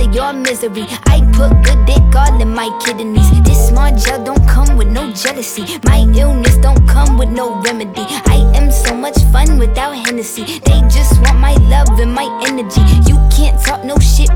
All of your misery. I put good dick all in my kidneys. This small gel don't come with no jealousy. My illness don't come with no remedy. I am so much fun without Hennessy. They just want my love and my energy. You can't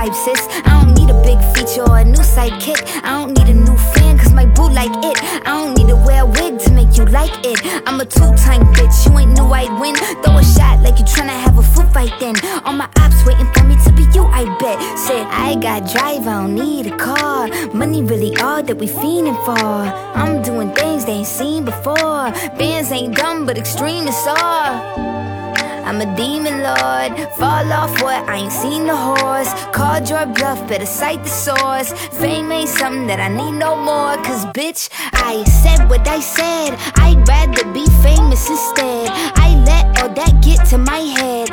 Vibe, sis. I don't need a big feature or a new sidekick. I don't need a new fan cause my boo like it. I don't need to wear a wig to make you like it. I'm a two-time bitch, you ain't knew I'd win. Throw a shot like you tryna have a foot fight then. All my ops waiting for me to be you, I bet. Said I got drive, I don't need a car. Money really all that we fiending for. I'm doing things they ain't seen before. Bands ain't dumb, but extreme is all. I'm a demon lord. Fall off what? I ain't seen the horse. Called your bluff, better cite the source. Fame ain't something that I need no more. Cause bitch, I said what I said. I'd rather be famous instead. I let all that get to my head.